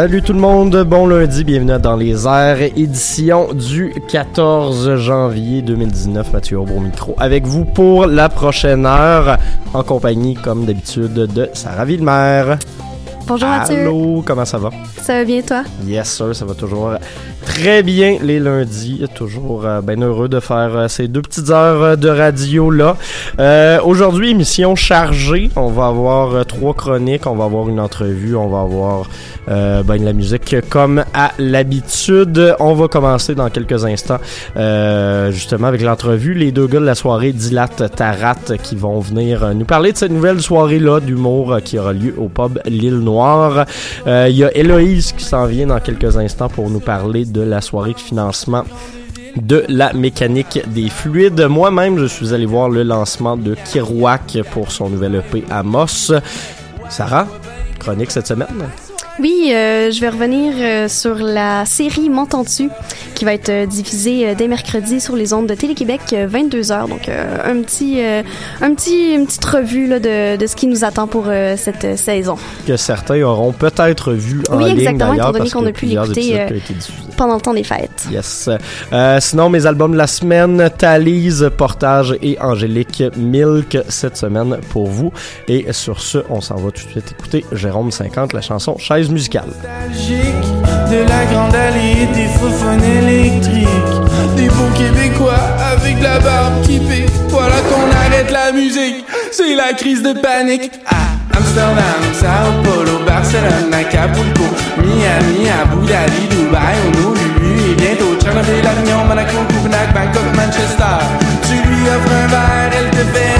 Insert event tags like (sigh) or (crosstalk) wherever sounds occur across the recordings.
Salut tout le monde, bon lundi, bienvenue dans les airs, édition du 14 janvier 2019, Mathieu Aubry au micro, avec vous pour la prochaine heure, en compagnie, comme d'habitude, de Sarah Villemer. Bonjour Mathieu. Allô, comment ça va? Ça va bien toi? Yes sir, ça va toujours très bien les lundis. Toujours euh, bien heureux de faire euh, ces deux petites heures euh, de radio là. Euh, Aujourd'hui, émission chargée. On va avoir euh, trois chroniques, on va avoir une entrevue, on va avoir euh, ben, de la musique comme à l'habitude. On va commencer dans quelques instants euh, justement avec l'entrevue. Les deux gars de la soirée Dilat Tarat qui vont venir euh, nous parler de cette nouvelle soirée là d'humour euh, qui aura lieu au pub L'île Noire. Euh, Il y a Héloïse qui s'en vient dans quelques instants pour nous parler de la soirée de financement de la mécanique des fluides. Moi-même, je suis allé voir le lancement de Kirouac pour son nouvel EP Amos. Sarah, chronique cette semaine? Oui, euh, je vais revenir euh, sur la série M'entends-tu qui va être euh, diffusée euh, dès mercredi sur les ondes de Télé-Québec 22h. Donc euh, un petit euh, un petit une petite revue là, de, de ce qui nous attend pour euh, cette euh, saison. Que certains auront peut-être vu en Oui, ligne d'ailleurs parce qu'on a pu l'écouter, Pendant le temps des fêtes. Yes. Euh, sinon, mes albums de la semaine, Thalys, Portage et Angélique Milk cette semaine pour vous. Et sur ce, on s'en va tout de suite écouter Jérôme 50, la chanson Chaise musicale. de la grande allée des faufons électriques, des beaux québécois avec la barbe qui pique. Voilà qu'on arrête la musique, c'est la crise de panique. À Amsterdam, Sao Paulo, Barcelone, Acapulco, Miami, Abu Dhabi, Dubaï, Honolulu et bientôt Tchernobyl, Avignon, Monaco, Copenhague, Bangkok, Manchester. Tu lui offres un verre, elle te fait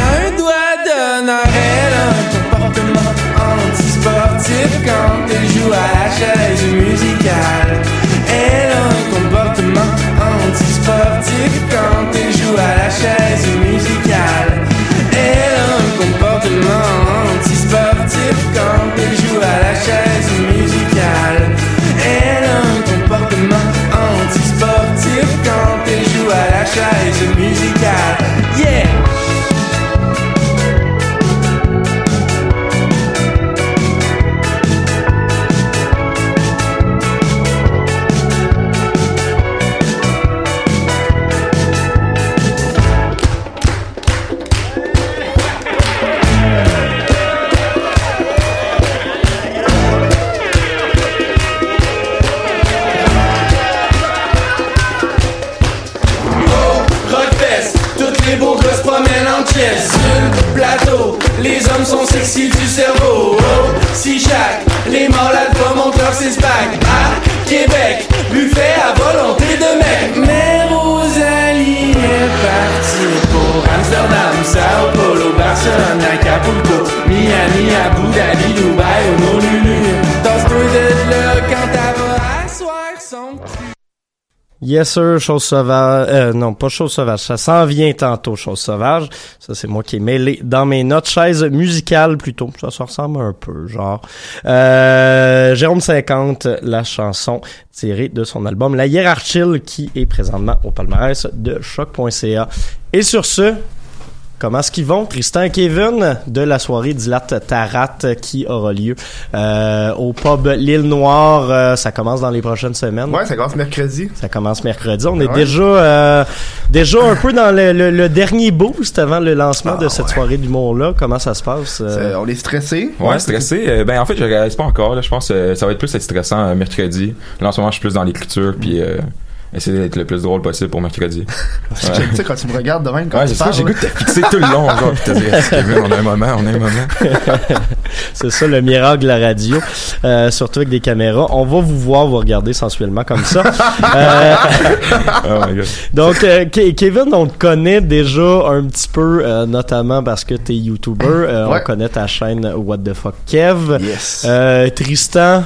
Yes sir, chose sauvage. Euh, non, pas chose sauvage. Ça s'en vient tantôt, chose sauvage. Ça, c'est moi qui ai mêlé dans mes notes. Chaise musicale plutôt. Ça, ça ressemble un peu, genre. Euh, Jérôme 50, la chanson tirée de son album La Hiérarchie qui est présentement au palmarès de choc.ca. Et sur ce, Comment est-ce qu'ils vont, Tristan et Kevin, de la soirée Dilate Tarat qui aura lieu euh, au pub L'Île Noire. Euh, ça commence dans les prochaines semaines. Ouais, ça commence mercredi. Ça commence mercredi. On est Ouais. déjà euh, déjà un peu dans le, le- le dernier boost avant le lancement Ah, de cette ouais. soirée d'humour-là. Comment ça se passe? euh? On est stressé. Ouais, stressé. euh, ben en fait, je réalise pas encore. Là, je pense que ça va être plus être stressant euh, mercredi. Là, en ce moment, je suis plus dans l'écriture, puis euh, essayer d'être le plus drôle possible pour mercredi. (laughs) Ouais. Tu sais, quand tu me regardes de même, quand Ouais, tu c'est ça, parles, j'ai goût de te fixer tout le long, genre, Kevin, on a un moment, on a un moment. (laughs) C'est ça le miracle de la radio, euh, surtout avec des caméras. On va vous voir vous regarder sensuellement comme ça. (laughs) Euh, Oh my god. donc, euh, Ke- Kevin, on te connaît déjà un petit peu, euh, notamment parce que t'es YouTuber. Euh, Ouais. On connaît ta chaîne What the Fuck Kev. Yes. Euh, Tristan,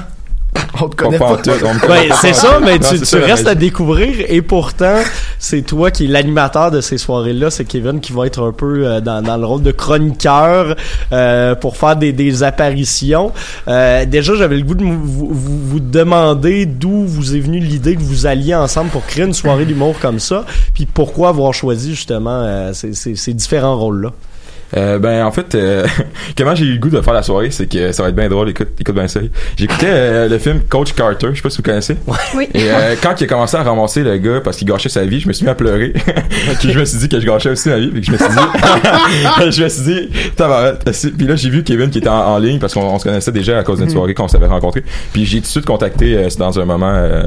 (laughs) on te connaît Pas pas. en tout, on me Ouais, connaît pas c'est ça, mais Non, tu, tu ça, restes à découvrir et pourtant, c'est toi qui es l'animateur de ces soirées-là. C'est Kevin qui va être un peu euh, dans, dans le rôle de chroniqueur euh, pour faire des, des apparitions. Euh, déjà, j'avais le goût de vous, vous, vous- vous demander d'où vous est venue l'idée que vous alliez ensemble pour créer une soirée d'humour comme ça, puis pourquoi avoir choisi justement euh, ces, ces- ces différents rôles-là. Euh, ben en fait euh, (laughs) comment j'ai eu le goût de faire la soirée c'est que ça va être bien drôle écoute écoute bien ça. J'écoutais euh, le film Coach Carter je sais pas si vous connaissez. Oui. et euh, quand il a commencé à ramasser le gars parce qu'il gâchait sa vie je me suis mis à pleurer. (laughs) Puis je me suis dit que je gâchais aussi ma vie puis que je me suis dit (laughs) je me suis dit puis là j'ai vu Kevin qui était en, en ligne parce qu'on on se connaissait déjà à cause d'une soirée qu'on s'avait rencontré puis j'ai tout de suite contacté euh, c'est dans un moment euh,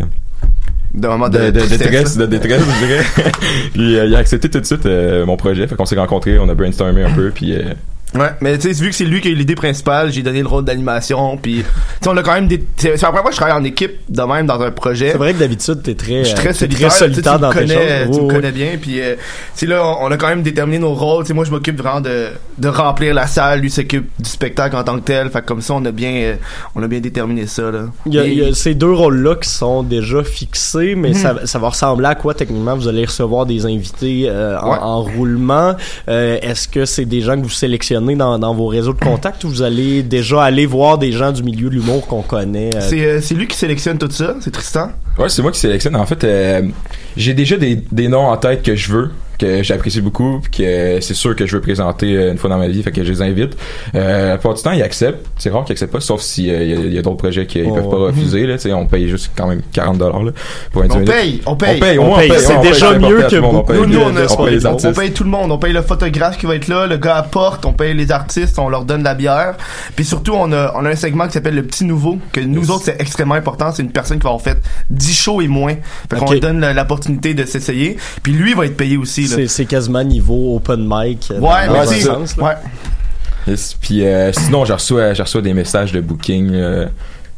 De moment de, de, de tristesse, détresse, de détresse, je dirais. (laughs) puis euh, il a accepté tout de suite euh, mon projet, fait qu'on s'est rencontrés, on a brainstormé un peu, puis euh, Ouais, mais tu sais, vu que c'est lui qui a eu l'idée principale, j'ai donné le rôle d'animation, puis tu sais, on a quand même des. C'est la première fois que je travaille en équipe de même dans un projet. C'est vrai que d'habitude, t'es très, Je suis euh, très t'es solitaire, très solitaire tu dans tes connais, choses. tu me Oui, connais bien, puis euh, tu sais là, on, on a quand même déterminé nos rôles. Tu sais, moi, je m'occupe vraiment de, de remplir la salle, lui s'occupe du spectacle en tant que tel. Fait que comme ça, on a bien, euh, on a bien déterminé ça là. Il y, a, Et- il y a ces deux rôles-là qui sont déjà fixés, mais ça, ça va ressembler à quoi techniquement? Vous allez recevoir des invités euh, en, Ouais. en roulement. Euh, Est-ce que c'est des gens que vous sélectionnez dans, vos réseaux de contacts ou vous allez déjà aller voir des gens du milieu de l'humour qu'on connaît euh, c'est euh, c'est lui qui sélectionne tout ça, c'est Tristan. Ouais, c'est moi qui sélectionne. En fait, euh, j'ai déjà des, des noms en tête que je veux, que j'apprécie beaucoup, puis que c'est sûr que je veux présenter euh, une fois dans ma vie, fait que je les invite. Euh, la plupart du temps, ils acceptent. C'est rare qu'ils acceptent pas, sauf s'il y a, il y a d'autres projets qu'ils Oh, peuvent pas refuser. Là, tu sais, on paye juste quand même 40 dollars là, pour un On 10 minutes. paye, on paye. On paye, On paye. on paye. C'est on paye, déjà mieux que beaucoup paye. Nous, nous, on, on paye les on paye tout le monde. On paye le photographe qui va être là, le gars à porte, on paye les artistes, on leur donne la bière. Puis surtout, on a, on a un segment qui s'appelle le petit nouveau, que nous Yes. autres, c'est extrêmement important. C'est une personne qui va avoir fait 10 shows et moins. Fait qu'on lui donne l'opportunité de s'essayer. Puis lui va être payé aussi. C'est, c'est quasiment niveau open mic. euh, Ouais, dans mais là. ouais. Yes. Puis euh, sinon, je reçois, je reçois des messages de booking euh,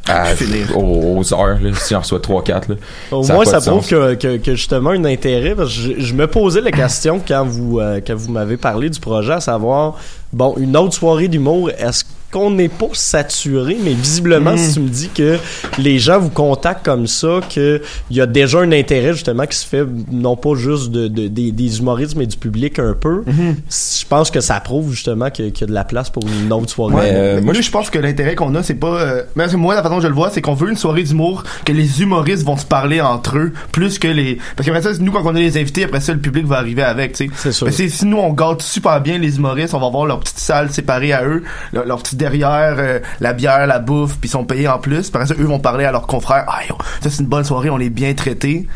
à- aux, aux heures. Là, si j'en reçois 3-4. là. Au Ça moins, ça prouve que, que, que justement un intérêt. Parce que je, je me posais la question quand vous euh, quand vous m'avez parlé du projet, à savoir bon une autre soirée d'humour. Est-ce qu'on n'est pas saturé, mais visiblement, Mm. si tu me dis que les gens vous contactent comme ça, que il y a déjà un intérêt justement qui se fait non pas juste de, de- des, des humoristes mais du public un peu. Mm-hmm. Je pense que ça prouve justement qu'il y a de la place pour une autre soirée. Mais, euh, moi, je pense que l'intérêt qu'on a, c'est pas. Euh, mais moi, la façon dont je le vois, c'est qu'on veut une soirée d'humour que les humoristes vont se parler entre eux, plus que les. Parce qu'après ça, nous, quand on a les invités, après ça, le public va arriver avec, tu sais. C'est sûr. Mais si nous, on gâte super bien les humoristes, on va avoir leur petite salle séparée à eux, leur, leur petite derrière, euh, la bière, la bouffe, puis ils sont payés en plus. Après ça, eux vont parler à leurs confrères. Ah, yo, ça, c'est une bonne soirée, on est bien traités.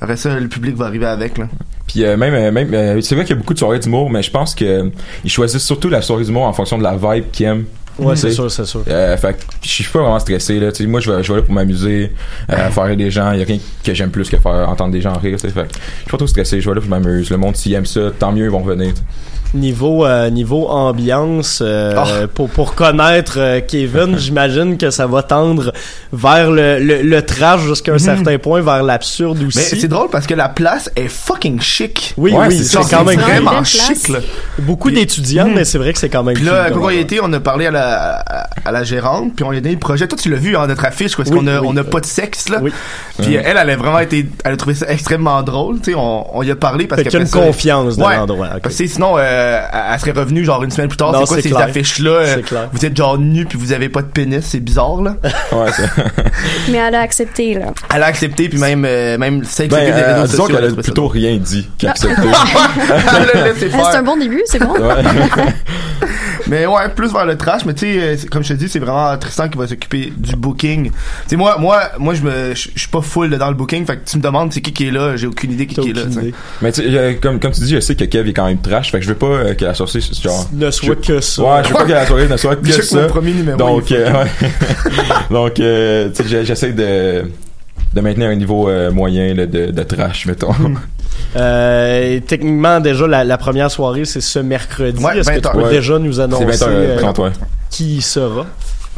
Après ça, le public va arriver avec, là. Puis euh, même, euh, même euh, c'est vrai qu'il y a beaucoup de soirées d'humour, mais je pense que ils choisissent surtout la soirée d'humour en fonction de la vibe qu'ils aiment. Ouais, c'est sûr, c'est sûr. Euh, fait que je suis pas vraiment stressé là. Moi, je vais, je vais là pour m'amuser, euh, faire rire des gens. Il y a rien que j'aime plus que faire entendre des gens rire. tu sais. Fait je suis pas trop stressé. Je vais là pour m'amuser. Le monde s'il aime ça, tant mieux ils vont venir. Niveau euh, niveau ambiance euh, Ah. pour pour connaître euh, Kevin, (laughs) j'imagine que ça va tendre vers le le, le trash jusqu'à un certain point, vers l'absurde Mais aussi. c'est drôle parce que la place est fucking chic. Oui, Ouais, oui, c'est quand même vraiment chic là. beaucoup d'étudiants, Mhm. mais c'est vrai que c'est quand même. Puis là, quand on y endroit. était, on a parlé à la, à, à la gérante, puis on lui a donné le projet. Toi, tu l'as vu, hein, notre affiche, parce Oui, qu'on a, oui. on a pas de sexe, là. Oui. Puis elle, elle a vraiment été, elle a trouvé ça extrêmement drôle, tu sais, on, on y a parlé parce y a une ça- confiance de Ouais. l'endroit. Parce que sinon, euh, elle elle serait revenue genre une semaine plus tard. C'est quoi c'est ces clair. affiches-là? euh, C'est clair. Vous êtes genre nus puis vous avez pas de pénis, c'est bizarre là. (laughs) Ouais, ça. (laughs) Mais elle a accepté, là. Elle a accepté puis même euh, même c'est Ben, euh, disons qu'elle elle a plutôt rien dit qu'accepté. (laughs) C'est un bon début, c'est bon. Mais ouais, plus vers le trash, mais tu sais, euh, comme je te dis, c'est vraiment Tristan qui va s'occuper du booking. Tu sais, moi, moi, moi, je me, je suis pas full dans le booking, fait que tu me demandes c'est qui qui est là, j'ai aucune idée qui est là. Mais tu sais, euh, comme, comme tu dis, je sais que Kev est quand même trash, fait que je veux pas euh, que la soirée, genre. Ne soit je- que ça. Ouais, je veux pas que la soirée ne soit (laughs) que ça. premier numéro. Donc, euh, ouais. (laughs) Donc, euh, tu sais, j'essaie de, de maintenir un niveau euh, moyen là, de, de trash, mettons. (laughs) Euh, techniquement, déjà, la, la première soirée, c'est ce mercredi. Ouais, Est-ce que tu 20 peux heures. déjà nous annoncer 20 heures euh, 30, ouais. qui y sera?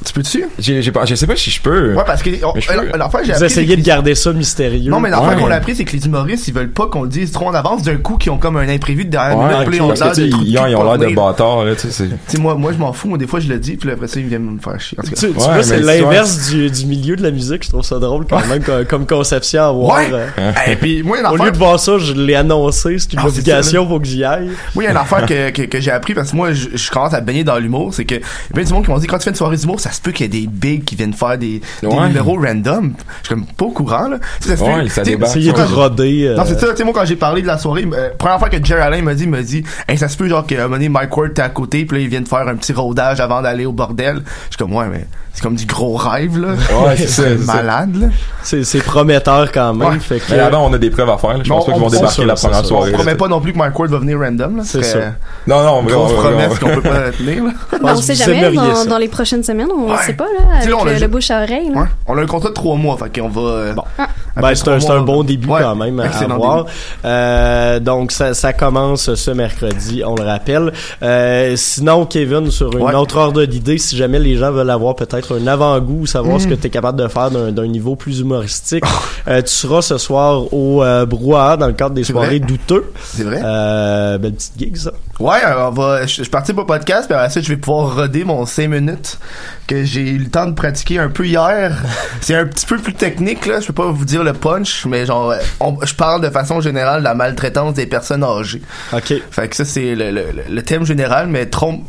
Tu peux-tu? J'ai, j'ai pas, je sais pas si je peux. Ouais, parce que, on- euh, l'affaire, j'ai Vous essayez de garder ça mystérieux. Non, mais l'affaire Ouais. qu'on a appris, c'est que les humoristes, ils veulent pas qu'on le dise trop en avance d'un coup, qu'ils ont comme un imprévu de dernière Ouais, ils ont parce que, l'air de ils, ont l'air bâtards, là, tu sais, moi, moi, je m'en fous, des fois, je le dis, puis après ça, ils viennent me faire chier. Tu, vois, c'est l'inverse du, du milieu de la musique. Je trouve ça drôle quand même comme, conception à voir. Ouais. euh. Et puis, moi, Au lieu de voir ça, je l'ai annoncé. C'est une Ah, obligation, faut que j'y aille. moi, il y a une affaire que, j'ai appris, parce que moi, je, je commence à baigner dans l'humour, c'est que, il y a plein de monde qui m'ont dit, quand tu fais une soirée d'humour, ça se peut qu'il y ait des bigs qui viennent faire des, des Ouais. numéros random. Je suis comme pas au courant, là. Sais, se Ouais, peut- ça débarque. Essayez de roder. euh, Non, c'est ça, tu sais, moi, quand j'ai parlé de la soirée, euh, première fois que Jerry Allen m'a dit, il m'a dit, hey, ça se peut, genre, qu'à un moment donné, Mike Ward était à côté, puis là, ils viennent faire un petit rodage avant d'aller au bordel. Je suis comme, ouais, mais c'est comme du gros rêve, là. Ouais, c'est ça, malade, là. c'est, c'est prometteur quand même. Ouais. Fait que, Mais avant, on a des preuves à faire, là. Je pense pas qu'ils on- vont débarquer sûr, la première sûr. On soirée. promet pas non plus que Mike Ward va venir random, là. C'est ça. Non, non, grosse on- on- promesse on- qu'on peut pas tenir, là. je on sait jamais, dans, les prochaines semaines, on Ouais. sait pas, là, avec là, on a le bouche à oreille. là. Ouais. On a un contrat de trois mois, fait qu'on va, euh, Bon. Ah. Ben, c'est un, bon début Ouais. quand même à avoir. Euh, donc ça, ça commence ce mercredi, on le rappelle. Euh, sinon, Kevin, sur une Ouais. autre ordre d'idée, si jamais les gens veulent avoir peut-être un avant-goût, savoir ce que tu es capable de faire d'un niveau plus humoristique, euh, tu seras ce soir au euh, Brouhaha dans le cadre des soirées vrai? douteux. C'est vrai? Euh, belle petite gig ça. Ouais, on va, je, je participe au podcast, puis ça, je vais pouvoir roder mon 5 minutes que j'ai eu le temps de pratiquer un peu hier. (laughs) C'est un petit peu plus technique, là. Je peux pas vous dire le punch, mais genre, on- je parle de façon générale de la maltraitance des personnes âgées. Ok. Fait que ça, c'est le, le, le- le thème général, mais trompe.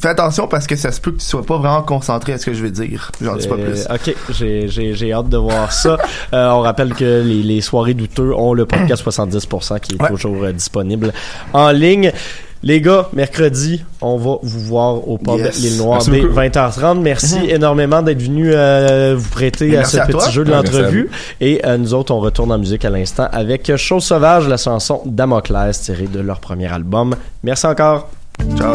Fais attention parce que ça se peut que tu sois pas vraiment concentré à ce que je veux dire. J'en dis pas Euh, plus. ok, j'ai, j'ai, j'ai hâte de voir ça. (laughs) Euh, on rappelle que les, les soirées douteux ont le podcast 70% qui est Ouais. toujours euh, disponible en ligne. Les gars, mercredi, on va vous voir au pub Yes. L'île Noire Merci dès beaucoup. 20h30. Merci énormément d'être venu euh, vous prêter à ce à petit toi. jeu de à l'entrevue. Et euh, nous autres, on retourne en musique à l'instant avec Chose Sauvage, la chanson Damoclès tirée de leur premier album. Merci encore. Ciao.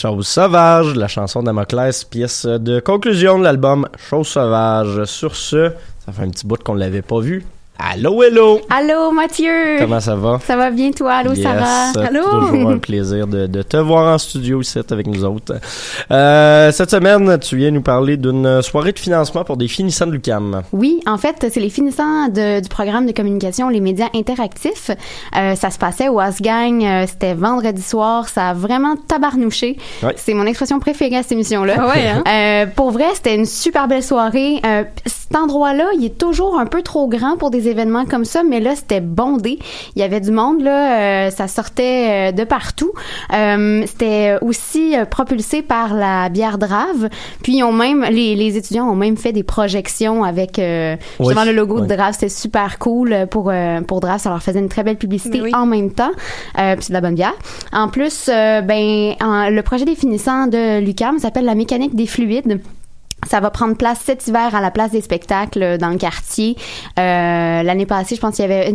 Chose sauvage, la chanson d'Amoclès, pièce de conclusion de l'album Chose sauvage. Sur ce, ça fait un petit bout qu'on l'avait pas vu. Allô, hello! Allô, Mathieu! Comment ça va? Ça va bien, toi? Allô, Yes, Sarah? Allô? Toujours un plaisir de, de te voir en studio ici avec nous autres. Euh, cette semaine, tu viens nous parler d'une soirée de financement pour des finissants de l'UCAM. Oui, en fait, c'est les finissants de- du programme de communication Les médias interactifs. Euh, ça se passait au Gang, euh, c'était vendredi soir, ça a vraiment tabarnouché. Ouais. C'est mon expression préférée à cette émission-là. Ah (laughs) ouais, hein? Euh, pour vrai, c'était une super belle soirée. Euh, cet endroit-là, il est toujours un peu trop grand pour des événements comme ça, mais là, c'était bondé. Il y avait du monde, là, euh, ça sortait euh, de partout. Euh, c'était aussi propulsé par la bière Drave. Puis ils ont même, les, les étudiants ont même fait des projections avec euh, justement Oui. le logo Oui. de Drave. C'était super cool pour pour Drave. Ça leur faisait une très belle publicité oui. en même temps. Euh, puis c'est de la bonne bière. En plus, euh, ben en- le projet des finissants de l'UCAM s'appelle la mécanique des fluides. Ça va prendre place cet hiver à la place des spectacles dans le quartier. Euh, L'année passée, je pense qu'il y avait...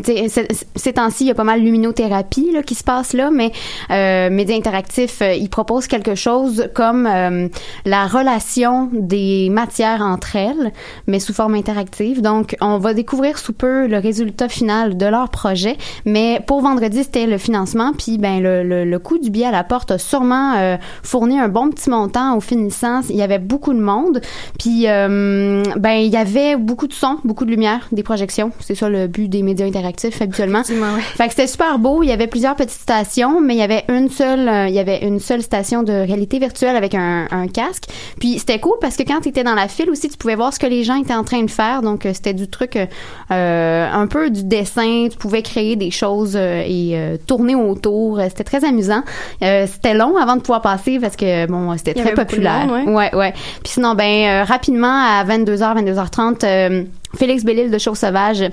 Ces temps-ci, il y a pas mal de luminothérapie là, qui se passe là, mais euh, Média Interactif, euh, il propose quelque chose comme euh, la relation des matières entre elles, mais sous forme interactive. Donc, on va découvrir sous peu le résultat final de leur projet. Mais pour vendredi, c'était le financement. Puis, ben, le, le, le coût du billet à la porte a sûrement euh, fourni un bon petit montant aux finissants. Il y avait beaucoup de monde. Puis, euh, ben, il y avait beaucoup de son, beaucoup de lumière, des projections. C'est ça le but des médias interactifs habituellement. Ouais. Fait que c'était super beau. Il y avait plusieurs petites stations, mais il y avait une seule, euh, il y avait une seule station de réalité virtuelle avec un, un casque. Puis c'était cool parce que quand tu étais dans la file aussi, tu pouvais voir ce que les gens étaient en train de faire. Donc euh, c'était du truc, euh, euh, un peu du dessin. Tu pouvais créer des choses et tourner autour. C'était très amusant. Euh, c'était long avant de pouvoir passer parce que bon, c'était très populaire. monde, ouais, ouais. Puis sinon, ben euh, rapidement à 22h, 22h30, euh, Félix Bellil de Show Sauvage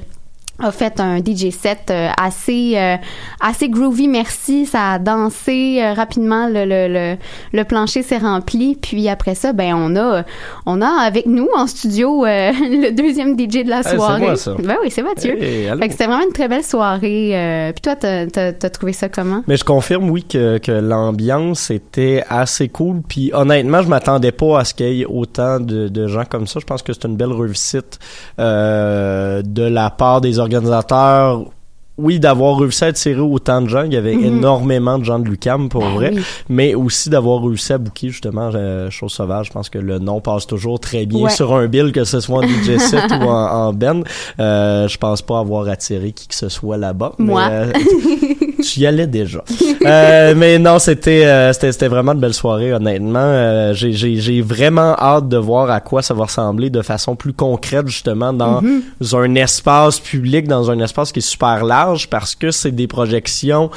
a fait un DJ set euh, assez euh, assez groovy merci ça a dansé euh, rapidement le, le, le, le plancher s'est rempli puis après ça ben on a on a avec nous en studio euh, (laughs) le deuxième DJ de la soirée moi, ça. ben oui c'est Mathieu Hey, allô? fait que c'était vraiment une très belle soirée euh, puis toi t'as t'as t'as trouvé ça comment? Mais je confirme, oui, que, que l'ambiance était assez cool. Puis honnêtement, je m'attendais pas à ce qu'il y ait autant de, de gens comme ça. Je pense que c'est une belle réussite euh, de la part des organisateurs. Oui, d'avoir réussi à attirer autant de gens. Il y avait Mhm. énormément de gens de l'UCAM, pour Ben vrai. oui. Mais aussi d'avoir réussi à booker, justement, euh, Chose Sauvage. Je pense que le nom passe toujours très bien Ouais. sur un bill, que ce soit en DJ set (laughs) ou en, en Ben. Euh, je pense pas avoir attiré qui que ce soit là-bas. mais, Moi. euh, (laughs) tu y allais déjà. (laughs) Euh, mais non, c'était euh, c'était vraiment de belles soirées honnêtement. Euh, j'ai vraiment hâte de voir à quoi ça va ressembler de façon plus concrète justement dans un espace public, dans un espace qui est super large parce que c'est des projections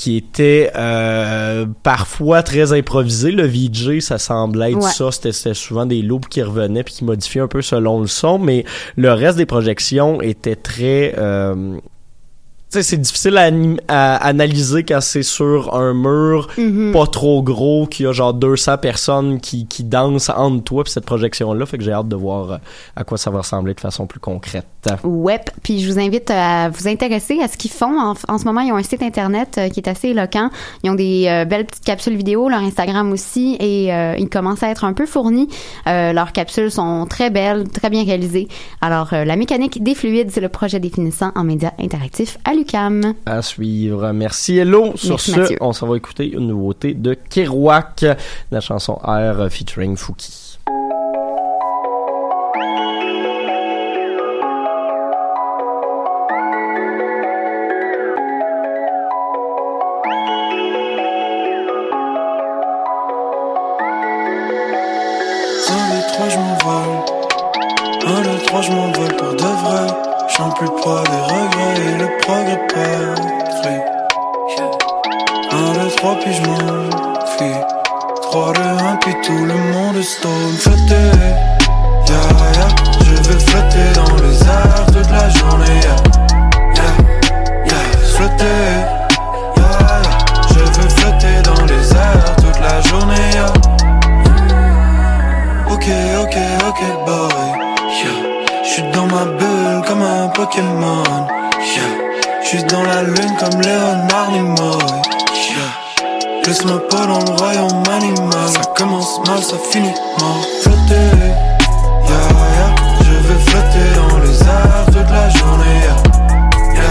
qui étaient euh, parfois très improvisées. Le VJ, ça semblait être Ouais. ça. C'était c'était souvent des loops qui revenaient puis qui modifiaient un peu selon le son, mais le reste des projections était très... Euh, sais, c'est difficile à, analyser quand c'est sur un mur Mhm. pas trop gros, qu'il y a genre 200 personnes qui, qui dansent entre toi puis cette projection-là. Fait que j'ai hâte de voir euh, à quoi ça va ressembler de façon plus concrète. Ouais, puis je vous invite à vous intéresser à ce qu'ils font. En, en ce moment, ils ont un site internet euh, qui est assez éloquent. Ils ont des euh, belles petites capsules vidéo, leur Instagram aussi, et euh, ils commencent à être un peu fournis. Euh, leurs capsules sont très belles, très bien réalisées. Alors, la mécanique des fluides, c'est le projet définissant en médias interactifs à l'UCAM. À suivre. Merci Hello. Sur Merci, ce, Mathieu. on s'en va écouter une nouveauté de Kerouac, la chanson Air featuring Fouki. Un, deux, trois, je m'envole. Un, deux, trois, je m'envole pour de vrai. J'en plus poids des regrets et le Un, deux, trois, puis je m'enfuis. Trois, deux, un, puis tout le monde stone. Flotter, yeah, yeah. Je veux flotter dans les airs toute la journée, yeah, yeah, yeah. Flotter, yeah, yeah. Je veux flotter dans les airs toute la journée, yeah. Ok, ok, ok, boy. Yeah. J'suis dans ma bulle comme un Pokémon. Yeah. J'suis dans la lune comme Léonard Nimoy. Yeah. Laisse-moi pas dans le royaume animal. Ça commence mal, ça finit mal. Flotter, ya ya. Je veux flotter dans les airs toute la journée. Ya.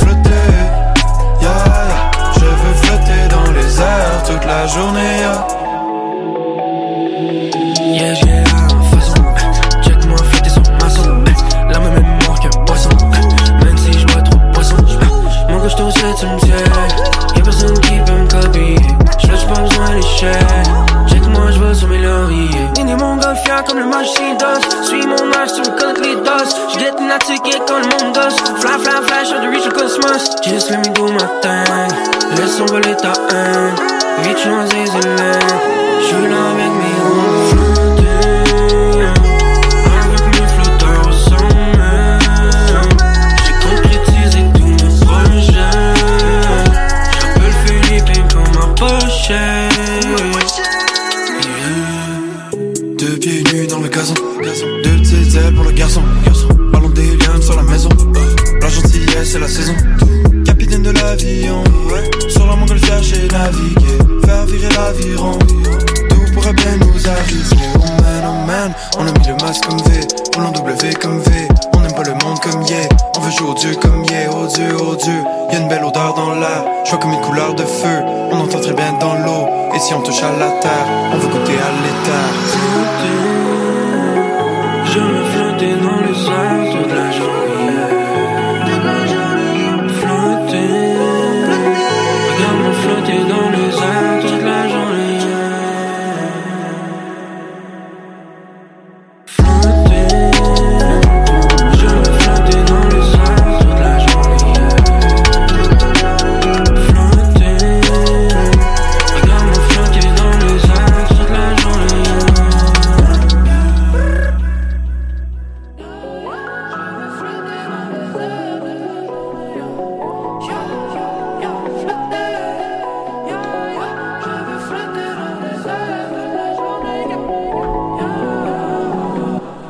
Flotter. Je veux flotter dans les airs toute la journée. Yeah,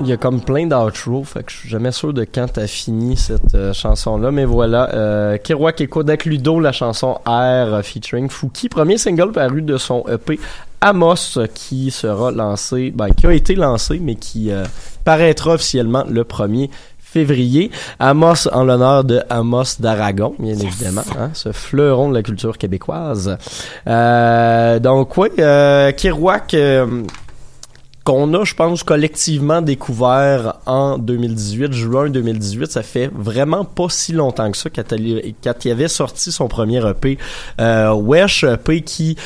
Il y a comme plein d'outro, fait que je suis jamais sûr de quand t'as fini cette euh, chanson-là, mais voilà. Euh, Kerouac et Kodak Ludo, la chanson R euh, featuring Fouki, premier single paru de son EP Amos, qui sera lancé, ben, qui a été lancé, mais qui euh, paraîtra officiellement le 1er février. Amos en l'honneur de Amos d'Aragon, bien évidemment, hein, ce fleuron de la culture québécoise. Euh, donc, oui, euh, Kerouac... euh, qu'on a, je pense, collectivement découvert en 2018, juin 2018. Ça fait vraiment pas si longtemps que ça quand il, avait sorti son premier EP. Euh, Wesh, EP qui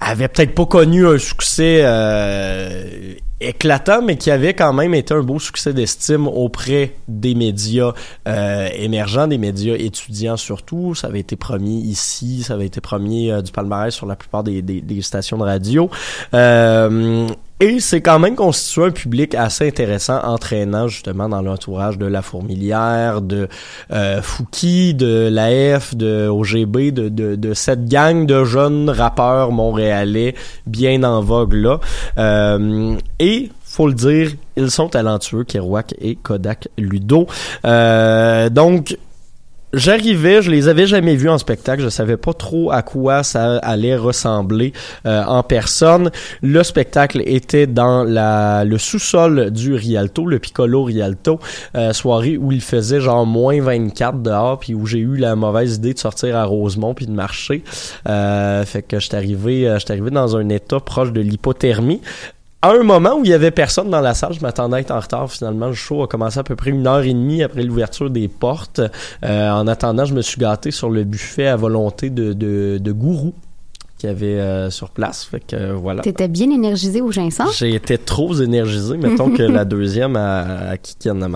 avait peut-être pas connu un succès euh, éclatant, mais qui avait quand même été un beau succès d'estime auprès des médias euh, émergents, des médias étudiants surtout. Ça avait été premier ici, ça avait été premier euh, du palmarès sur la plupart des, stations de radio. Et c'est quand même constitué un public assez intéressant, entraînant justement dans l'entourage de La Fourmilière, de euh, Fouki, de l'AF, de OGB, de, de, de cette gang de jeunes rappeurs montréalais bien en vogue là. Euh, et faut le dire, ils sont talentueux, Kerouac et Kodak Ludo. Euh, donc, J'arrivais, je les avais jamais vus en spectacle, je savais pas trop à quoi ça allait ressembler euh, en personne. Le spectacle était dans la le sous-sol du Rialto, le Piccolo Rialto, euh, soirée où il faisait genre moins 24 dehors, puis où j'ai eu la mauvaise idée de sortir à Rosemont puis de marcher. Euh, fait que j'étais arrivé, euh, j'étais arrivé dans un état proche de l'hypothermie à un moment où il y avait personne dans la salle, je m'attendais à être en retard. Finalement, le show a commencé à peu près une heure et demie après l'ouverture des portes. Euh, en attendant, je me suis gâté sur le buffet à volonté de, de, de gourou qu'il y avait euh, sur place. Fait que euh, voilà. T'étais bien énergisé au ginseng. J'ai été trop énergisé, mettons que la (laughs) deuxième à, à qui en a.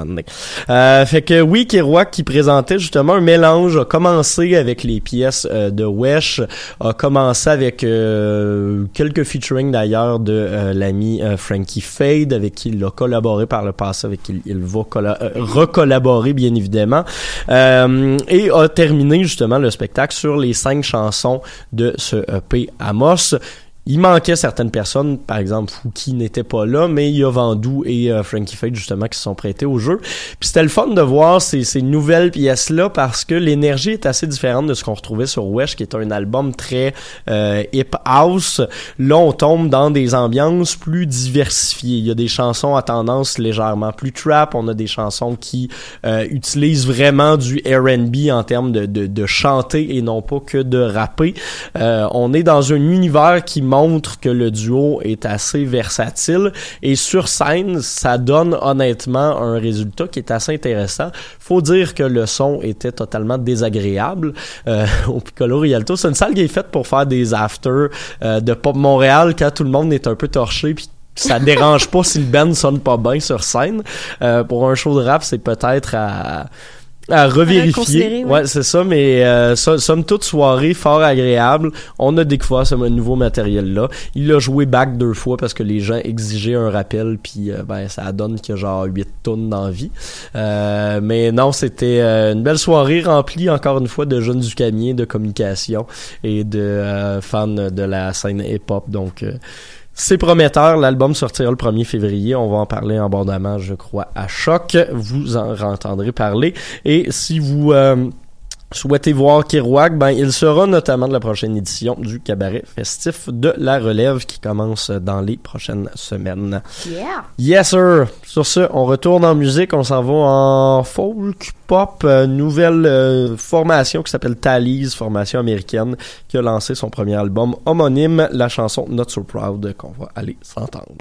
Euh, fait que oui, Kerouac qui présentait justement un mélange, a commencé avec les pièces euh, de Wesh, a commencé avec euh, quelques featuring d'ailleurs de l'ami Frankie Fade, avec qui il a collaboré par le passé, avec qui il, va colla- euh, recollaborer bien évidemment, Euh, et a terminé justement le spectacle sur les cinq chansons de ce EP Amos il manquait certaines personnes, par exemple Fouki n'était pas là, mais il y a Vandou et euh, Frankie Fate justement qui se sont prêtés au jeu. Puis c'était le fun de voir ces, ces nouvelles pièces-là parce que l'énergie est assez différente de ce qu'on retrouvait sur Wesh, qui est un album très euh, hip house. Là, on tombe dans des ambiances plus diversifiées. Il y a des chansons à tendance légèrement plus trap, on a des chansons qui euh, utilisent vraiment du R&B en termes de, de, de chanter et non pas que de rapper. Euh, on est dans un univers qui montre que le duo est assez versatile et sur scène, ça donne honnêtement un résultat qui est assez intéressant. Faut dire que le son était totalement désagréable euh, (laughs) au Piccolo Rialto. C'est une salle qui est faite pour faire des afters euh, de Pop Montréal quand tout le monde est un peu torché puis ça dérange pas si le band sonne pas bien sur scène. Euh, pour un show de rap, c'est peut-être à à revérifier. ouais, c'est ça, mais euh, so- somme toute soirée fort agréable. On a découvert ce nouveau matériel-là. Il a joué back deux fois parce que les gens exigeaient un rappel, puis euh, ben ça donne qu'il y a genre 8 tonnes d'envie. Euh, mais non, c'était euh, une belle soirée remplie encore une fois de jeunes du camier, de communication et de euh, fans de la scène hip-hop. Donc euh, c'est prometteur, l'album sortira le 1er février, on va en parler abondamment, je crois, à choc, vous en entendrez parler. Et si vous euh, souhaitez voir Kerouac, ben il sera notamment de la prochaine édition du cabaret festif de la relève qui commence dans les prochaines semaines. Yeah! Yes sir. Sur ce, on retourne en musique, on s'en va en folk pop, euh, nouvelle euh, formation qui s'appelle Tally's, formation américaine, qui a lancé son premier album homonyme, la chanson Not So Proud qu'on va aller s'entendre.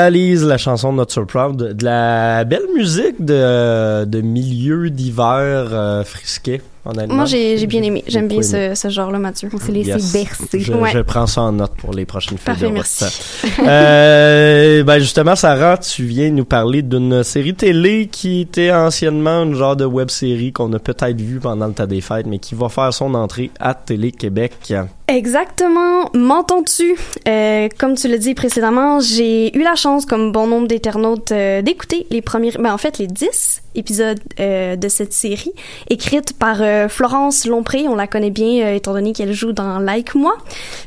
Thalys, la chanson Not So Proud, de la belle musique de, de milieu d'hiver euh, frisquet. Moi, j'ai bien aimé. J'aime bien ce, ce genre-là, Mathieu. On s'est laissé Yes. bercer. Je, Ouais. je prends ça en note pour les prochaines feuilles Parfait, de merci. Euh, ben justement, Sarah, tu viens nous parler d'une série télé qui était anciennement une genre de web série qu'on a peut-être vu pendant le tas des fêtes, mais qui va faire son entrée à Télé Québec. Exactement. M'entends-tu? Euh, comme tu l'as dit précédemment, j'ai eu la chance, comme bon nombre d'internautes, euh, d'écouter les premiers, ben en fait les 10 épisodes euh, de cette série, écrite par euh, Florence Lompré. On la connaît bien, euh, étant donné qu'elle joue dans Like Moi,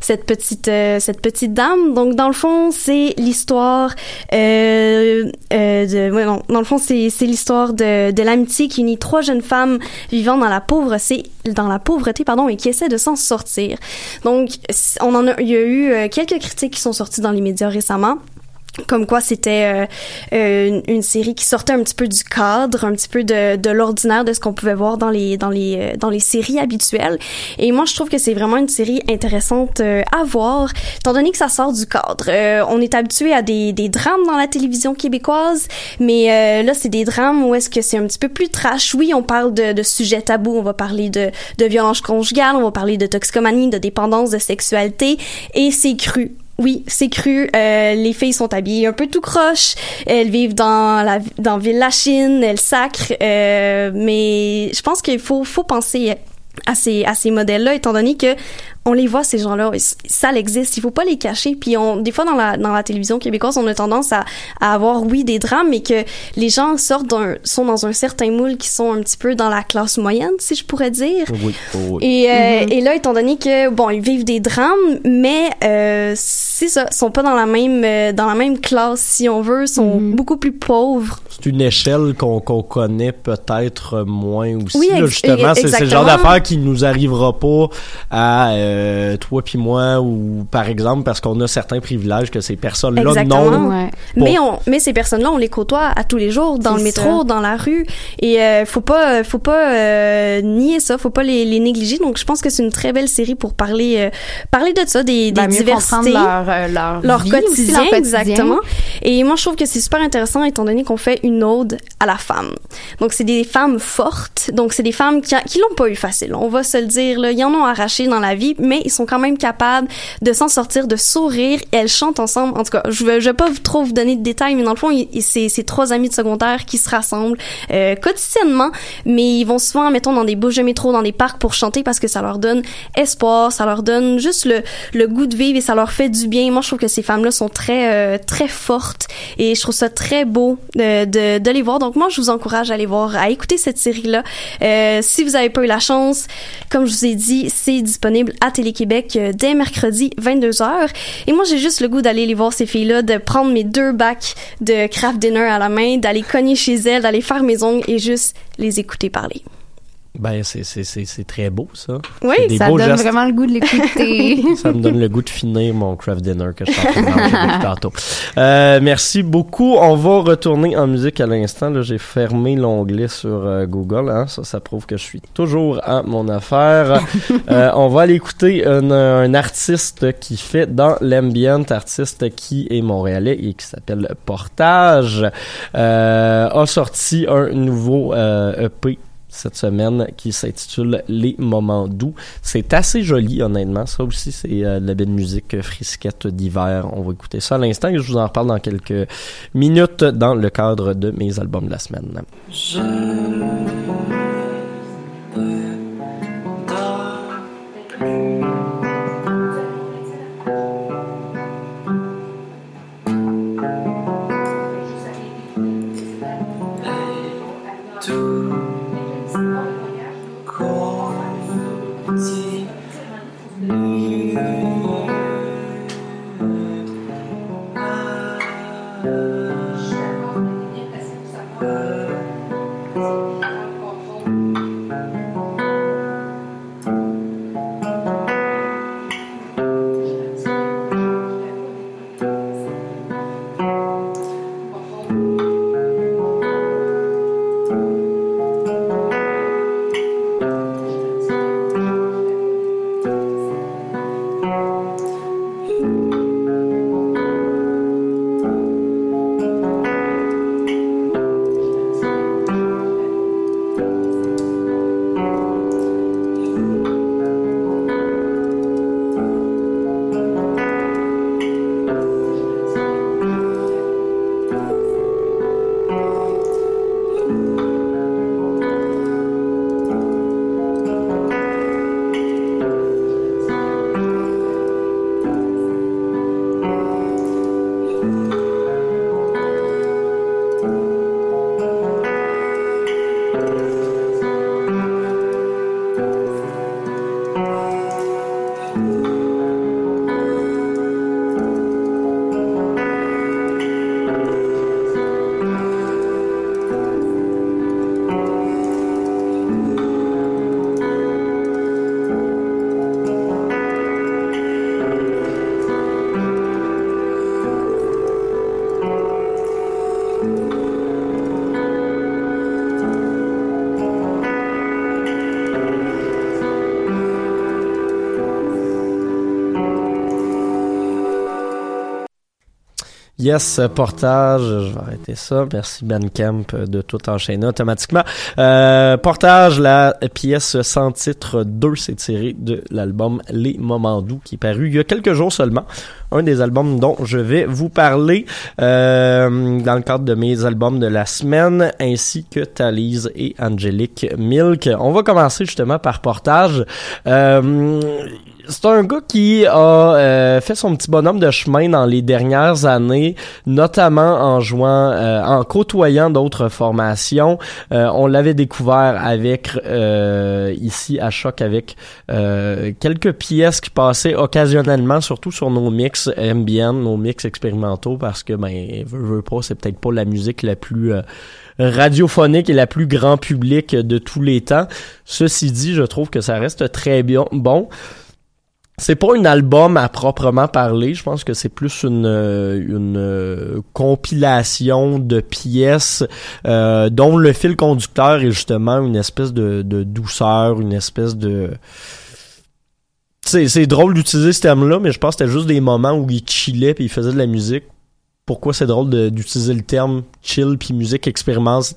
cette petite, euh, cette petite dame. Donc dans le fond, c'est l'histoire de, ouais, non, dans le fond, c'est l'histoire de, de l'amitié qui unit trois jeunes femmes vivant dans la pauvreté, dans la pauvreté, pardon, et qui essaient de s'en sortir. Donc, on en a, il y a eu euh, quelques critiques qui sont sorties dans les médias récemment. Comme quoi c'était euh, euh, une, série qui sortait un petit peu du cadre, un petit peu de, de l'ordinaire de ce qu'on pouvait voir dans les dans les euh, dans les séries habituelles. Et moi je trouve que c'est vraiment une série intéressante euh, à voir, étant donné que ça sort du cadre. On est habitué à des, des drames dans la télévision québécoise, mais là c'est des drames où est-ce que c'est un petit peu plus trash. Oui, on parle de, de sujets tabous, on va parler de de violence conjugale, on va parler de toxicomanie, de dépendance, de sexualité, et c'est cru. Oui, c'est cru. Euh, les filles sont habillées un peu tout croche. Elles vivent dans la dans Ville Chine, elles sacrent. Euh, mais je pense qu'il faut faut penser à ces à ces modèles-là, étant donné que on les voit ces gens-là, ça existe. Il faut pas les cacher. Puis on des fois dans la dans la télévision québécoise, on a tendance à, à avoir oui des drames, mais que les gens sortent d'un sont dans un certain moule qui sont un petit peu dans la classe moyenne, si je pourrais dire. Oui, oui. Et, euh, et là, étant donné que bon, ils vivent des drames, mais euh, c'est ça, sont pas dans la même euh, dans la même classe, si on veut, sont beaucoup plus pauvres. C'est une échelle qu'on connaît peut-être moins aussi. Oui, là, justement, c'est c'est le genre d'affaire qui nous arrivera pas à euh, toi puis moi ou par exemple parce qu'on a certains privilèges que ces personnes-là Exactement. n'ont. Ouais. Bon. Mais on, mais ces personnes-là, on les côtoie à tous les jours dans le métro, ça. dans la rue, et euh, faut pas, faut pas euh, nier ça, faut pas les, les négliger. Donc, je pense que c'est une très belle série pour parler, euh, parler de ça, des, des Ben, diversités. leur, euh, leur, leur vie quotidien, aussi, leur quotidien. exactement. Et moi, je trouve que c'est super intéressant étant donné qu'on fait une ode à la femme. Donc, c'est des femmes fortes. Donc, c'est des femmes qui, qui l'ont pas eu facile. On va se le dire, là. Ils en ont arraché dans la vie, mais ils sont quand même capables de s'en sortir, de sourire. Et elles chantent ensemble. En tout cas, je je vais pas trop vous donner de détails, mais dans le fond, c'est c'est trois amis de secondaire qui se rassemblent euh, quotidiennement, mais ils vont souvent, mettons, dans des bouches de métro, dans des parcs pour chanter parce que ça leur donne espoir, ça leur donne juste le, le goût de vivre et ça leur fait du bien. Moi, je trouve que ces femmes-là sont très, euh, très fortes et je trouve ça très beau de, de, de les voir. Donc, moi, je vous encourage à aller voir, à écouter cette série-là. Euh, si vous avez pas eu la chance, comme je vous ai dit, c'est disponible Télé-Québec euh, dès mercredi 22h. Et moi, j'ai juste le goût d'aller les voir ces filles-là, de prendre mes deux bacs de craft dinner à la main, d'aller cogner chez elles, d'aller faire mes ongles et juste les écouter parler. Ben c'est très beau ça. Oui, Ça donne gestes. vraiment le goût de l'écouter. (laughs) Ça me donne le goût de finir mon craft dinner que je suis en train de (laughs) tantôt. Euh, merci beaucoup. On va retourner en musique à l'instant. Là, j'ai fermé l'onglet sur euh, Google. Hein. Ça, ça prouve que je suis toujours à mon affaire. (laughs) Euh, on va aller écouter un, un artiste qui fait dans l'ambient, artiste qui est montréalais et qui s'appelle Portage. Euh, a sorti un nouveau EP cette semaine qui s'intitule Les moments doux. C'est assez joli, honnêtement. Ça aussi, c'est euh, la belle musique frisquette d'hiver. On va écouter ça à l'instant et je vous en reparle dans quelques minutes dans le cadre de mes albums de la semaine. Yes, portage, je vais arrêter ça. Merci Bandcamp de tout enchaîner automatiquement. Euh, portage, la pièce sans titre 2, c'est tiré de l'album Les Moments Doux qui est paru il y a quelques jours seulement. Un des albums dont je vais vous parler euh, dans le cadre de mes albums de la semaine, ainsi que Thalise et Angelique Milk. On va commencer justement par portage. Euh, c'est un gars qui a euh, fait son petit bonhomme de chemin dans les dernières années, notamment en jouant, euh, en côtoyant d'autres formations. Euh, on l'avait découvert avec euh, ici à Choc avec euh, quelques pièces qui passaient occasionnellement, surtout sur nos mix ambient, nos mix expérimentaux, parce que ben veux, veux pas, c'est peut-être pas la musique la plus euh, radiophonique et la plus grand public de tous les temps. Ceci dit, je trouve que ça reste très bien bon. C'est pas un album à proprement parler. Je pense que c'est plus une, euh, une euh, compilation de pièces euh, dont le fil conducteur est justement une espèce de, de douceur, une espèce de c'est drôle d'utiliser ce terme-là, mais je pense que c'était juste des moments où il chillait puis il faisait de la musique. Pourquoi c'est drôle d'utiliser le terme chill puis musique expérimentale,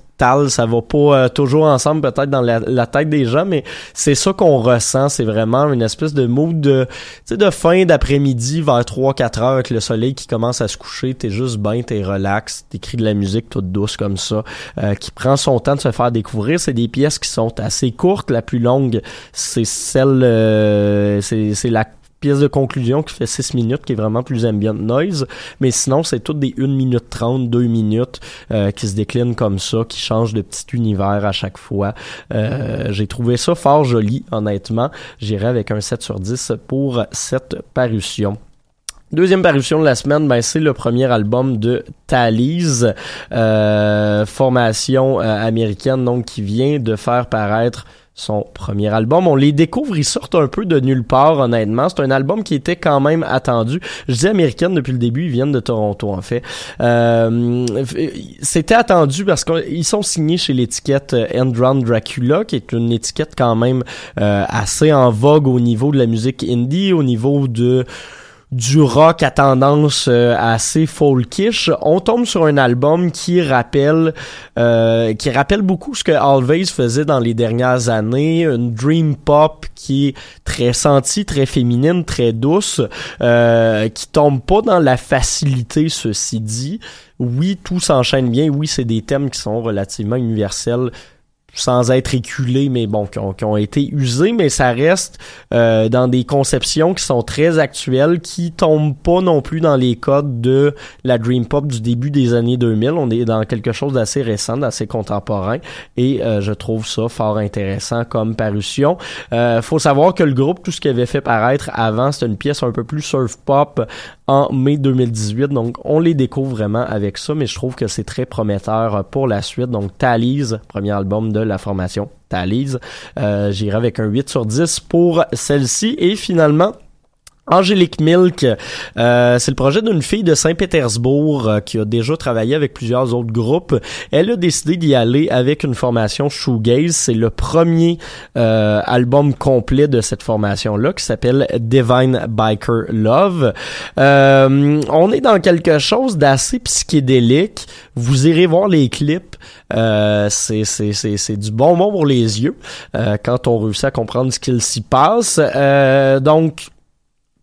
ça va pas euh, toujours ensemble peut-être dans la, tête des gens, mais c'est ça qu'on ressent, c'est vraiment une espèce de mood de de fin d'après-midi vers 3-4 heures avec le soleil qui commence à se coucher, t'es juste bien, t'es relax, t'écris de la musique toute douce comme ça, euh, qui prend son temps de se faire découvrir. C'est des pièces qui sont assez courtes, la plus longue c'est celle, euh, c'est la pièce de conclusion qui fait 6 minutes, qui est vraiment plus ambient noise. Mais sinon, c'est toutes des 1 minute 30, 2 minutes euh, qui se déclinent comme ça, qui changent de petit univers à chaque fois. Euh, J'ai trouvé ça fort joli, honnêtement. J'irai avec un 7 sur 10 pour cette parution. Deuxième parution de la semaine, ben, c'est le premier album de Thalys, euh, formation euh, américaine donc qui vient de faire paraître son premier album. On les découvre, ils sortent un peu de nulle part, honnêtement. C'est un album qui était quand même attendu. Je dis américaine depuis le début, ils viennent de Toronto, en fait. Euh, C'était attendu parce qu'ils sont signés chez l'étiquette Endron Dracula, qui est une étiquette quand même euh, assez en vogue au niveau de la musique indie, au niveau de du rock à tendance euh, assez folkish, on tombe sur un album qui rappelle euh, qui rappelle beaucoup ce que Always faisait dans les dernières années, une dream pop qui est très sentie, très féminine, très douce, euh, qui tombe pas dans la facilité ceci dit. Oui, tout s'enchaîne bien, oui, c'est des thèmes qui sont relativement universels sans être éculés, mais bon, qui ont, qui été usés, mais ça reste euh, dans des conceptions qui sont très actuelles, qui tombent pas non plus dans les codes de la dream pop du début des années 2000. On est dans quelque chose d'assez récent, d'assez contemporain, et euh, je trouve ça fort intéressant comme parution. Euh, faut savoir que le groupe, tout ce qu'il avait fait paraître avant, c'était une pièce un peu plus surf pop en mai 2018, donc on les découvre vraiment avec ça, mais je trouve que c'est très prometteur pour la suite. Donc Thalys, premier album de la formation Thalys, euh, j'irai avec un 8 sur 10 pour celle-ci, et finalement Angélique Milk, euh, c'est le projet d'une fille de Saint-Pétersbourg euh, qui a déjà travaillé avec plusieurs autres groupes. Elle a décidé d'y aller avec une formation shoegaze. C'est le premier euh, album complet de cette formation-là qui s'appelle Divine Biker Love. On est dans quelque chose d'assez psychédélique. Vous irez voir les clips. C'est c'est du bon mot pour les yeux quand on réussit à comprendre ce qu'il s'y passe. Donc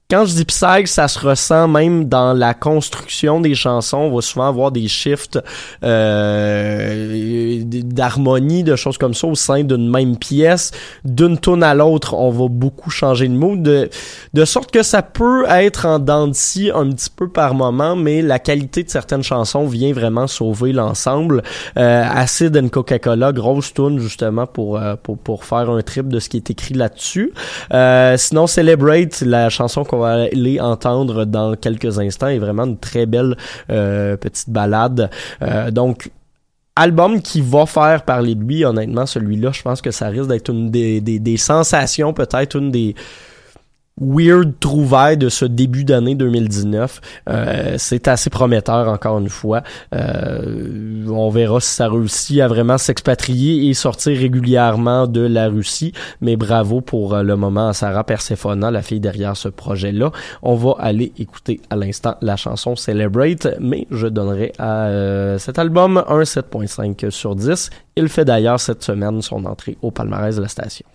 quand je dis psych, ça se ressent même dans la construction des chansons. On va souvent avoir des shifts euh, d'harmonie, de choses comme ça au sein d'une même pièce. D'une tune à l'autre, on va beaucoup changer de mood, de, de sorte que ça peut être en dents un petit peu par moment, mais la qualité de certaines chansons vient vraiment sauver l'ensemble. Euh, Acid and Coca-Cola, grosse tune justement pour, euh, pour, pour faire un trip de ce qui est écrit là-dessus. Euh, sinon, Celebrate, la chanson qu'on va aller entendre dans quelques instants, est vraiment une très belle euh, petite balade. Euh, donc, album qui va faire parler de lui, honnêtement, celui-là, je pense que ça risque d'être une des, des sensations, peut-être une des weird trouvaille de ce début d'année 2019. Euh, c'est assez prometteur encore une fois. Euh, on verra si ça réussit à vraiment s'expatrier et sortir régulièrement de la Russie. Mais bravo pour euh, le moment à Sarah Persefona, la fille derrière ce projet-là. On va aller écouter à l'instant la chanson Celebrate, mais je donnerai à euh, cet album un 7.5 sur 10. Il fait d'ailleurs cette semaine son entrée au palmarès de la station.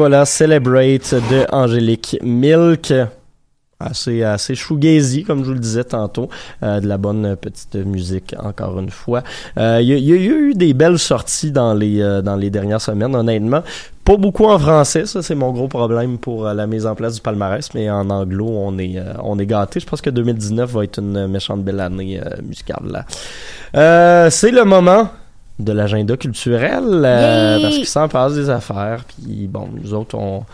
Voilà, Celebrate de Angélique Milk. Assez, assez shoegazy, comme je vous le disais tantôt. Euh, de la bonne euh, petite musique, encore une fois. Euh, Il y, a- il y a eu des belles sorties dans les, euh, dans les dernières semaines, honnêtement. Pas beaucoup en français, ça c'est mon gros problème pour euh, la mise en place du palmarès, mais en anglo on est euh, on est gâté. Je pense que 2019 va être une méchante belle année euh, musicale là. Euh, c'est le moment de l'agenda culturel euh, parce qu'il s'en passe des affaires. Puis bon, nous autres on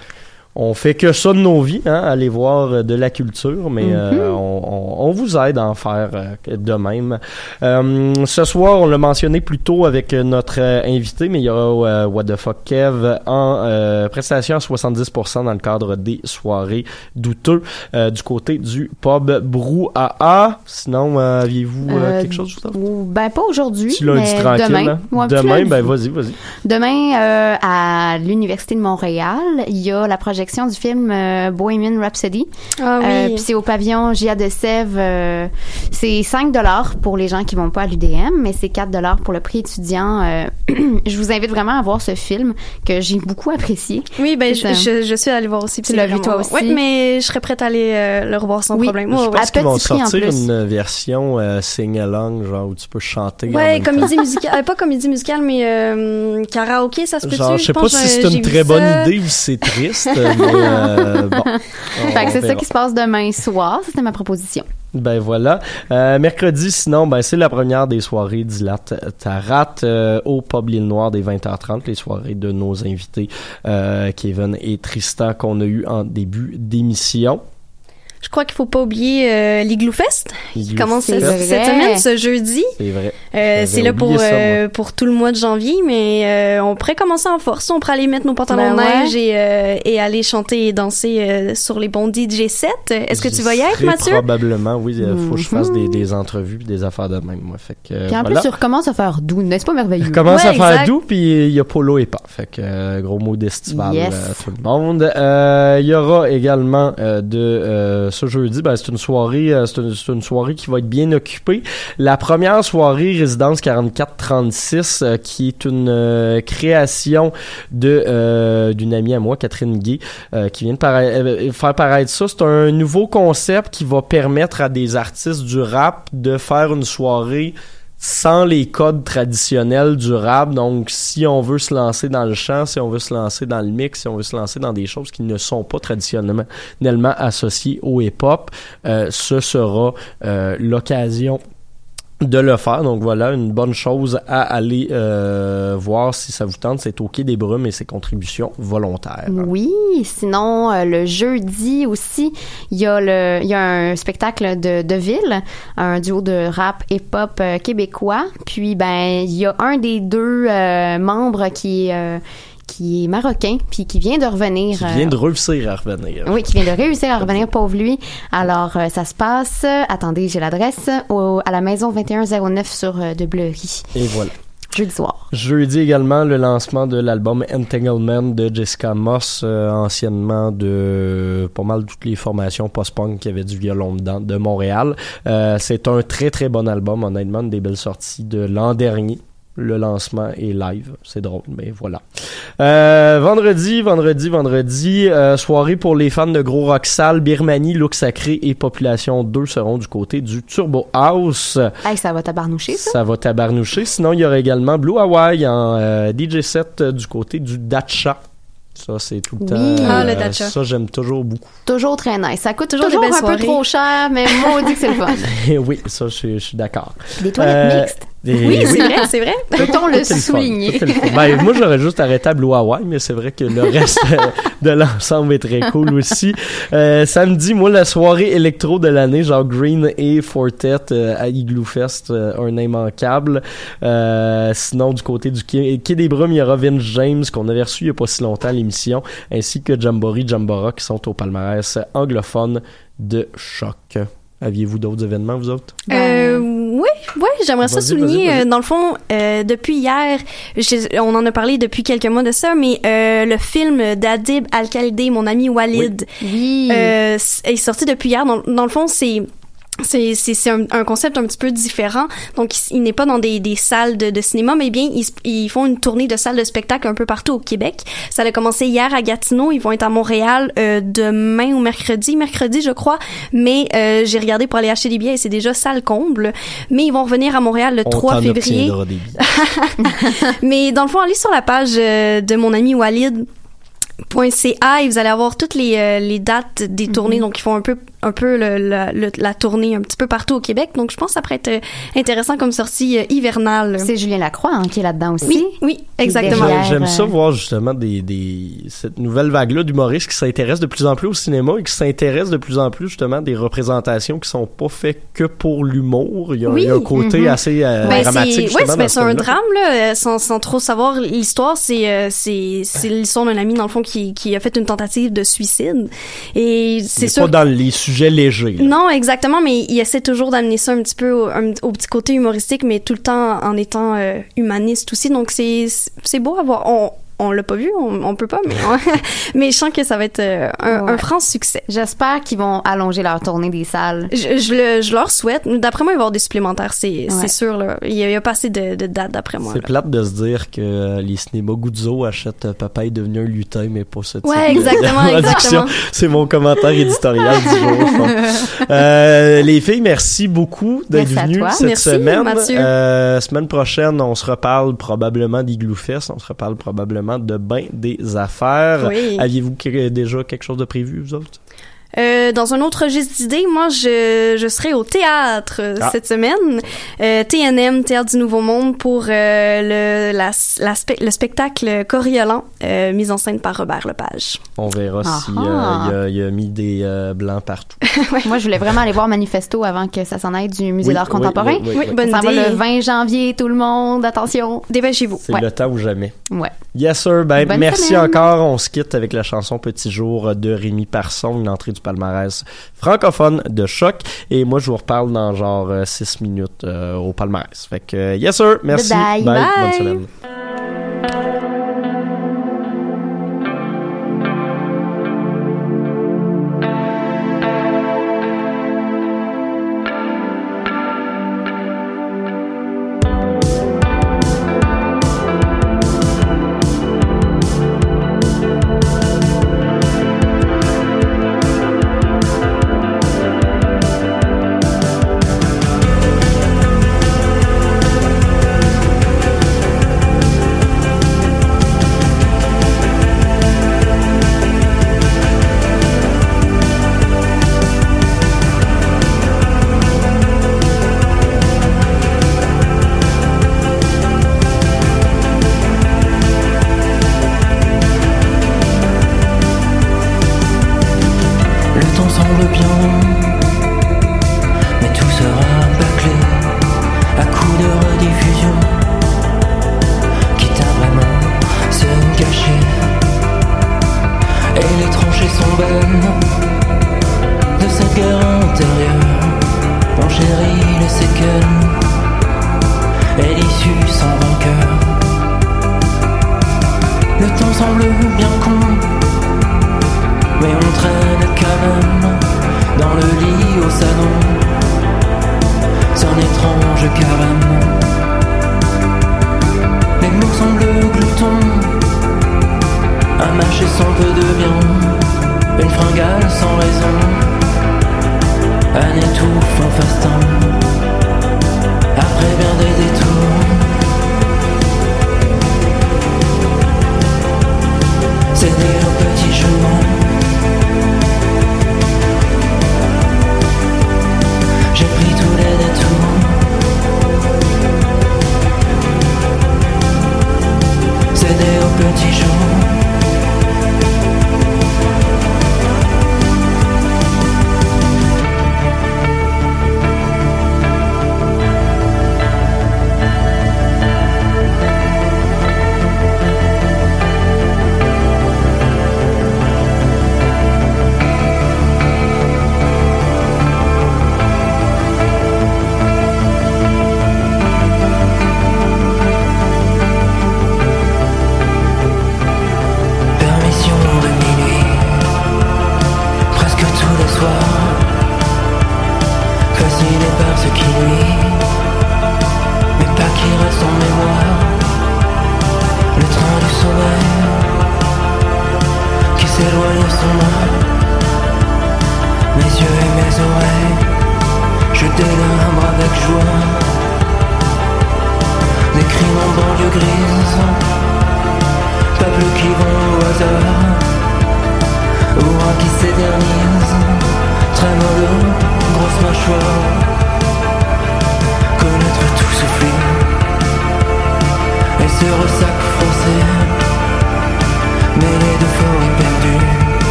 on fait que ça de nos vies, hein, aller voir euh, de la culture, mais euh, on, on- on vous aide à en faire euh, de même. Euh, ce soir, on l'a mentionné plus tôt avec euh, notre invité, mais il y aura euh, What the fuck Kev en euh, prestation à 70% dans le cadre des soirées douteux euh, du côté du pub Brouhaha. Sinon, aviez-vous quelque chose, ou- Ben, pas aujourd'hui, mais demain. hein? Ouais, Demain, ben vas-y, vas-y. Demain, euh, à l'Université de Montréal, il y a la projection projection du film euh, Bohemian Rhapsody. Ah oui. Euh, puis c'est au pavillon Gia de Sèvres. euh, c'est 5 dollars pour les gens qui vont pas à l'UDM, mais c'est 4 dollars pour le prix étudiant. Euh, (clears throat) je vous invite vraiment à voir ce film que j'ai beaucoup apprécié. Oui, ben, je, je, je suis allée voir aussi. Tu l'as vu, toi aussi? Oui, mais je serais prête à aller euh, le revoir sans Oui. problème. Je pense qu'ils vont sortir une version euh, sing-along, genre où tu peux chanter. Ouais, comédie musicale. euh, pas comédie musicale, mais euh, karaoké, ça se peut-tu? Genre, je sais pas si c'est une très bonne idée ou si c'est triste, (laughs) euh, bon. (laughs) C'est ça qui se passe demain soir. C'était ma proposition. Ben voilà. Euh, mercredi, sinon, ben c'est la première des soirées d'Ilat Tarat euh, au Pub L'Île Noire des 20h30, les soirées de nos invités Kevin et Tristan qu'on a eu en début d'émission. Je crois qu'il faut pas oublier euh, l'Igloo Fest, qui Igloo commence Fest. cette C'est vrai. semaine, ce jeudi. C'est vrai. Euh, c'est là pour, ça, euh, pour tout le mois de janvier, mais euh, on pourrait commencer en force. On pourrait aller mettre nos pantalons Ben de ouais. neige et, euh, et aller chanter et danser euh, sur les bons DJ 7. Est-ce que tu vas y être, Très Mathieu? Probablement, oui. Il faut que je fasse Mhm. des, des entrevues puis des affaires de même, moi. Fait que, euh, Puis en voilà. plus, tu recommences à faire doux. N'est-ce pas merveilleux? Je commence Ouais, à faire exact. doux, puis il y a Polo et pas. Fait que euh, gros mot d'estival Yes. euh, tout le monde. Euh, Il y aura également euh, de ce jeudi, ben, c'est une soirée, euh, c'est une, soirée qui va être bien occupée. La première soirée résidence 4436, euh, qui est une euh, création de d'une amie à moi, Catherine euh, qui vient de faire paraître ça. C'est un nouveau concept qui va permettre à des artistes du rap de faire une soirée sans les codes traditionnels du rap. Donc, si on veut se lancer dans le chant, si on veut se lancer dans le mix, si on veut se lancer dans des choses qui ne sont pas traditionnellement associées au hip-hop, euh, ce sera euh, l'occasion de le faire. Donc voilà, une bonne chose à aller euh, voir si ça vous tente. C'est au Quai des Brumes et ses contributions volontaires. Oui, sinon euh, le jeudi aussi, il y a y a un spectacle de de ville, un duo de rap hip-hop euh, québécois. Puis ben il y a un des deux membres qui qui est marocain puis qui vient de revenir Qui euh, vient de réussir à revenir. oui, qui vient de réussir à revenir, pauvre lui. Alors, euh, ça se passe, euh, attendez, j'ai l'adresse, à la maison 2109 sur euh, de Bleury, Et voilà. jeudi soir. Jeudi également le lancement de l'album Entanglement de Jessica Moss, euh, anciennement de pas mal toutes les formations post-punk qui avaient du violon dedans de Montréal. Euh, c'est un très très bon album, honnêtement, une des belles sorties de l'an dernier. Le lancement est live, c'est drôle, mais voilà. Euh, vendredi, vendredi, vendredi, euh, soirée pour les fans de gros rock sale, Birmanie, Look Sacré et Population 2 seront du côté du Turbo House. Hey, ça va tabarnoucher, ça? Ça va tabarnoucher. Sinon, il y aura également Blue Hawaii en euh, DJ set du côté du Dacha. Ça, c'est tout le Oui. temps. Ah, le Dacha. Ça, j'aime toujours beaucoup. Toujours très nice. Ça coûte Toujours toujours, des belles un peu trop cher, mais maudit que c'est le fun. (laughs) Et oui, ça, je, suis- je suis d'accord. Des toilettes Euh, mixtes. Et Oui, c'est vrai, (laughs) c'est vrai. Peut-on le souligner? Ben, moi, j'aurais juste arrêté à Blue Hawaii, mais c'est vrai que le reste euh, de l'ensemble est très cool aussi. Euh, samedi, moi, la soirée électro de l'année, genre Green et Fortet euh, à Igloo Fest, euh, un immanquable. Euh, sinon, du côté du Quai, Quai des Brumes, il y aura Vince James, qu'on avait reçu il y a pas si longtemps à l'émission, ainsi que Jamboree Jambora, qui sont au palmarès anglophone de choc. Aviez-vous d'autres événements, vous autres? Euh, oui, oui, j'aimerais ça souligner. vas-y, vas-y. euh, dans le fond, euh, depuis hier, je- on en a parlé depuis quelques mois de ça, mais euh, le film d'Adib Al-Khalidi, mon ami Walid, Oui. euh, est sorti depuis hier. Dans, dans le fond, c'est c'est c'est c'est un, un concept un petit peu différent. Donc, il, il n'est pas dans des, des salles de, de cinéma, mais bien ils, ils font une tournée de salles de spectacle un peu partout au Québec. Ça a commencé hier à Gatineau. Ils vont être à Montréal euh, demain ou mercredi, mercredi je crois. Mais euh, j'ai regardé pour aller acheter des billets et c'est déjà salle comble. Mais ils vont revenir à Montréal le On 3 t'en février. des. (laughs) Mais dans le fond, allez sur la page euh, de mon ami Walid. .ca et vous allez avoir toutes les, euh, les dates des tournées donc ils font un peu un peu le, la- le- la tournée un petit peu partout au Québec donc je pense que ça pourrait être euh, intéressant comme sortie euh, hivernale C'est Julien Lacroix hein, qui est là-dedans aussi. oui oui exactement. J'aime euh, ça voir justement des, des cette nouvelle vague-là d'humoristes qui s'intéressent de plus en plus au cinéma et qui s'intéressent de plus en plus justement à des représentations qui sont pas faites que pour l'humour. Il y a, Oui. il y a un côté Mhm. assez euh, Ben, dramatique c'est dans ben, ce c'est un drame là, euh, sans, sans trop savoir l'histoire. C'est euh, l'histoire d'un ami dans le fond qui qui a fait une tentative de suicide et c'est sûr. pas dans les Non, exactement, mais il essaie toujours d'amener ça un petit peu au, petit côté humoristique, mais tout le temps en étant euh, humaniste aussi. Donc c'est c'est beau à voir. On l'a pas vu, on, on peut pas, mais, (laughs) mais je sens que ça va être euh, un, Ouais. un franc succès. J'espère qu'ils vont allonger leur tournée des salles. Je, je le- je leur souhaite. D'après moi, il va y avoir des supplémentaires, c'est c'est Ouais. sûr. Là. Il y a, il y a pas assez de, de dates, d'après moi. C'est plate de se dire que euh, les cinémas Guzzo achètent euh, Papa est devenu un lutin, mais pas ce type Ouais, de exactement, (laughs) traduction. exactement. C'est mon commentaire éditorial du jour. (laughs) Euh, les filles, merci beaucoup d'être Merci à venues toi. cette Merci, semaine. Mathieu. Euh, semaine prochaine, on se reparle probablement d'Igloo Fest. On se reparle probablement de bain des affaires. Oui. Aviez-vous déjà quelque chose de prévu, vous autres? Euh, dans un autre registre d'idées, moi, je, je serai au théâtre euh, Ah. cette semaine. Euh, TNM, Théâtre du Nouveau Monde, pour euh, le, la, la spe- le spectacle Coriolan, euh, mis en scène par Robert Lepage. On verra Ah s'il ah. a, il a mis des euh, blancs partout. (laughs) Moi, je voulais vraiment aller voir Manifesto avant que ça s'en aille du Musée Oui, d'art contemporain. oui, oui, Oui, oui. bonne ça va idée. le 20 janvier, tout le monde, attention. Dépêchez-vous. C'est Ouais. le temps ou jamais. Ouais. Yes, sir. Ben, Bonne merci semaine. encore. On se quitte avec la chanson Petit jour de Rémi Parson, une entrée du palmarès francophone de choc. Et moi, je vous reparle dans genre 6 minutes euh, au palmarès. Fait que, euh, yes, sir. Merci. Bye-bye. Bonne Bye. semaine.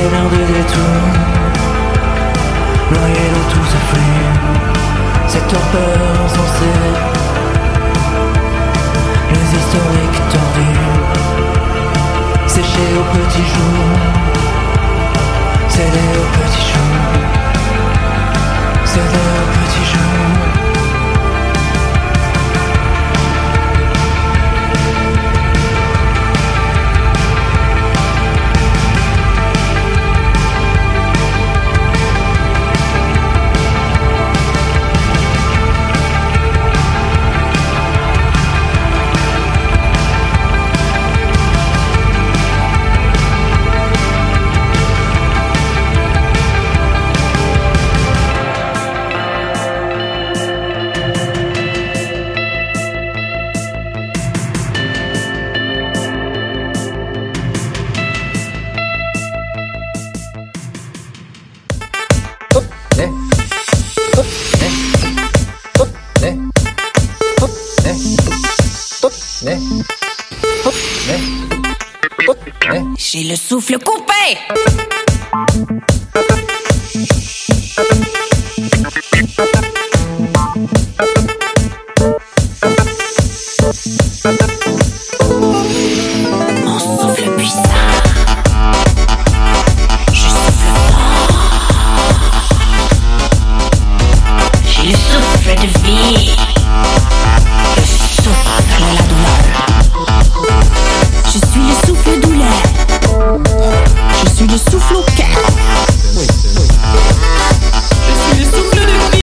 ténor de détour, noyé dans tout ce flux, cette torpeur insensée, les historiques tordus, séchés au petit jour, cédés au petit jour, souffle coupé